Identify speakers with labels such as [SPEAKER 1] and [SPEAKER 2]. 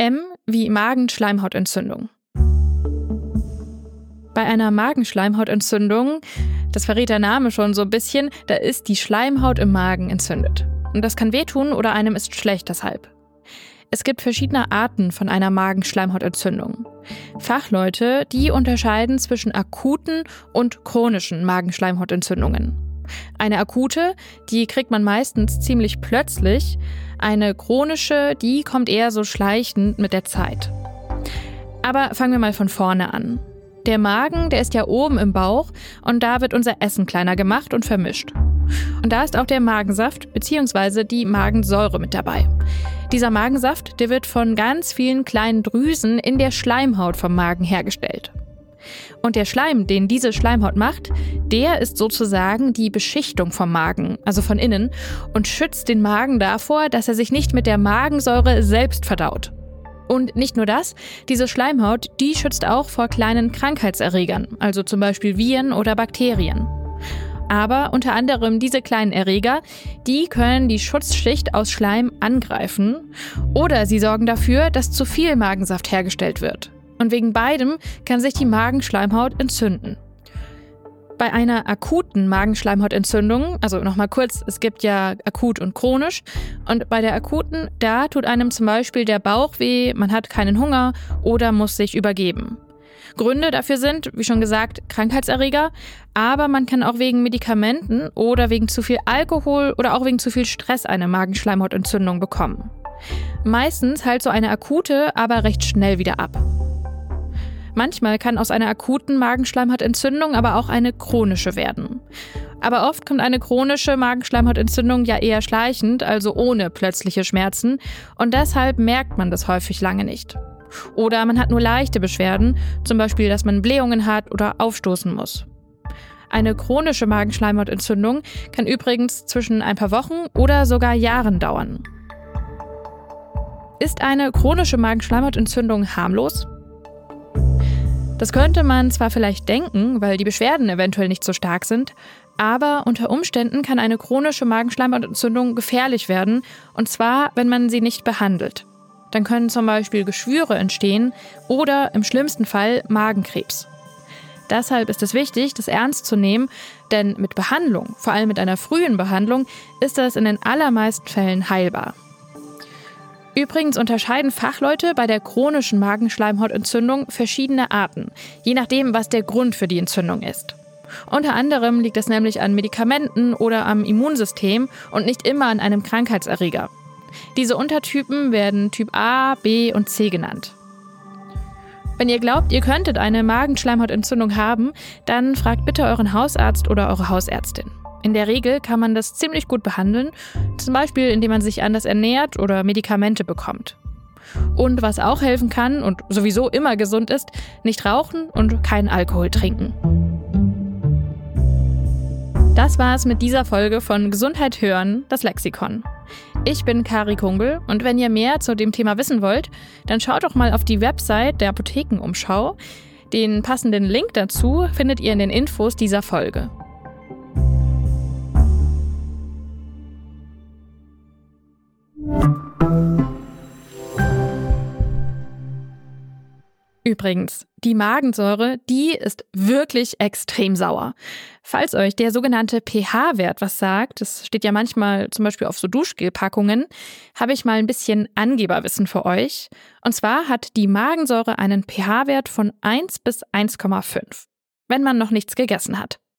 [SPEAKER 1] M wie Magenschleimhautentzündung. Bei einer Magenschleimhautentzündung, das verrät der Name schon so ein bisschen, da ist die Schleimhaut im Magen entzündet. Und das kann wehtun oder einem ist schlecht deshalb. Es gibt verschiedene Arten von einer Magenschleimhautentzündung. Fachleute, die unterscheiden zwischen akuten und chronischen Magenschleimhautentzündungen. Eine akute, die kriegt man meistens ziemlich plötzlich. Eine chronische, die kommt eher so schleichend mit der Zeit. Aber fangen wir mal von vorne an. Der Magen, der ist ja oben im Bauch und da wird unser Essen kleiner gemacht und vermischt. Und da ist auch der Magensaft bzw. die Magensäure mit dabei. Dieser Magensaft, der wird von ganz vielen kleinen Drüsen in der Schleimhaut vom Magen hergestellt. Und der Schleim, den diese Schleimhaut macht, der ist sozusagen die Beschichtung vom Magen, also von innen, und schützt den Magen davor, dass er sich nicht mit der Magensäure selbst verdaut. Und nicht nur das, diese Schleimhaut, die schützt auch vor kleinen Krankheitserregern, also zum Beispiel Viren oder Bakterien. Aber unter anderem diese kleinen Erreger, die können die Schutzschicht aus Schleim angreifen oder sie sorgen dafür, dass zu viel Magensaft hergestellt wird. Und wegen beidem kann sich die Magenschleimhaut entzünden. Bei einer akuten Magenschleimhautentzündung, also nochmal kurz, es gibt ja akut und chronisch, und bei der akuten, da tut einem zum Beispiel der Bauch weh, man hat keinen Hunger oder muss sich übergeben. Gründe dafür sind, wie schon gesagt, Krankheitserreger, aber man kann auch wegen Medikamenten oder wegen zu viel Alkohol oder auch wegen zu viel Stress eine Magenschleimhautentzündung bekommen. Meistens heilt so eine akute aber recht schnell wieder ab. Manchmal kann aus einer akuten Magenschleimhautentzündung aber auch eine chronische werden. Aber oft kommt eine chronische Magenschleimhautentzündung ja eher schleichend, also ohne plötzliche Schmerzen, und deshalb merkt man das häufig lange nicht. Oder man hat nur leichte Beschwerden, zum Beispiel, dass man Blähungen hat oder aufstoßen muss. Eine chronische Magenschleimhautentzündung kann übrigens zwischen ein paar Wochen oder sogar Jahren dauern. Ist eine chronische Magenschleimhautentzündung harmlos? Das könnte man zwar vielleicht denken, weil die Beschwerden eventuell nicht so stark sind, aber unter Umständen kann eine chronische Magenschleimhautentzündung gefährlich werden, und zwar, wenn man sie nicht behandelt. Dann können zum Beispiel Geschwüre entstehen oder im schlimmsten Fall Magenkrebs. Deshalb ist es wichtig, das ernst zu nehmen, denn mit Behandlung, vor allem mit einer frühen Behandlung, ist das in den allermeisten Fällen heilbar. Übrigens unterscheiden Fachleute bei der chronischen Magenschleimhautentzündung verschiedene Arten, je nachdem, was der Grund für die Entzündung ist. Unter anderem liegt es nämlich an Medikamenten oder am Immunsystem und nicht immer an einem Krankheitserreger. Diese Untertypen werden Typ A, B und C genannt. Wenn ihr glaubt, ihr könntet eine Magenschleimhautentzündung haben, dann fragt bitte euren Hausarzt oder eure Hausärztin. In der Regel kann man das ziemlich gut behandeln, zum Beispiel indem man sich anders ernährt oder Medikamente bekommt. Und was auch helfen kann und sowieso immer gesund ist, nicht rauchen und keinen Alkohol trinken. Das war's mit dieser Folge von Gesundheit hören, das Lexikon. Ich bin Kari Kungel und wenn ihr mehr zu dem Thema wissen wollt, dann schaut doch mal auf die Website der Apothekenumschau. Den passenden Link dazu findet ihr in den Infos dieser Folge. Übrigens, die Magensäure, die ist wirklich extrem sauer. Falls euch der sogenannte pH-Wert was sagt, das steht ja manchmal zum Beispiel auf so Duschgelpackungen, habe ich mal ein bisschen Angeberwissen für euch. Und zwar hat die Magensäure einen pH-Wert von 1 bis 1,5, wenn man noch nichts gegessen hat.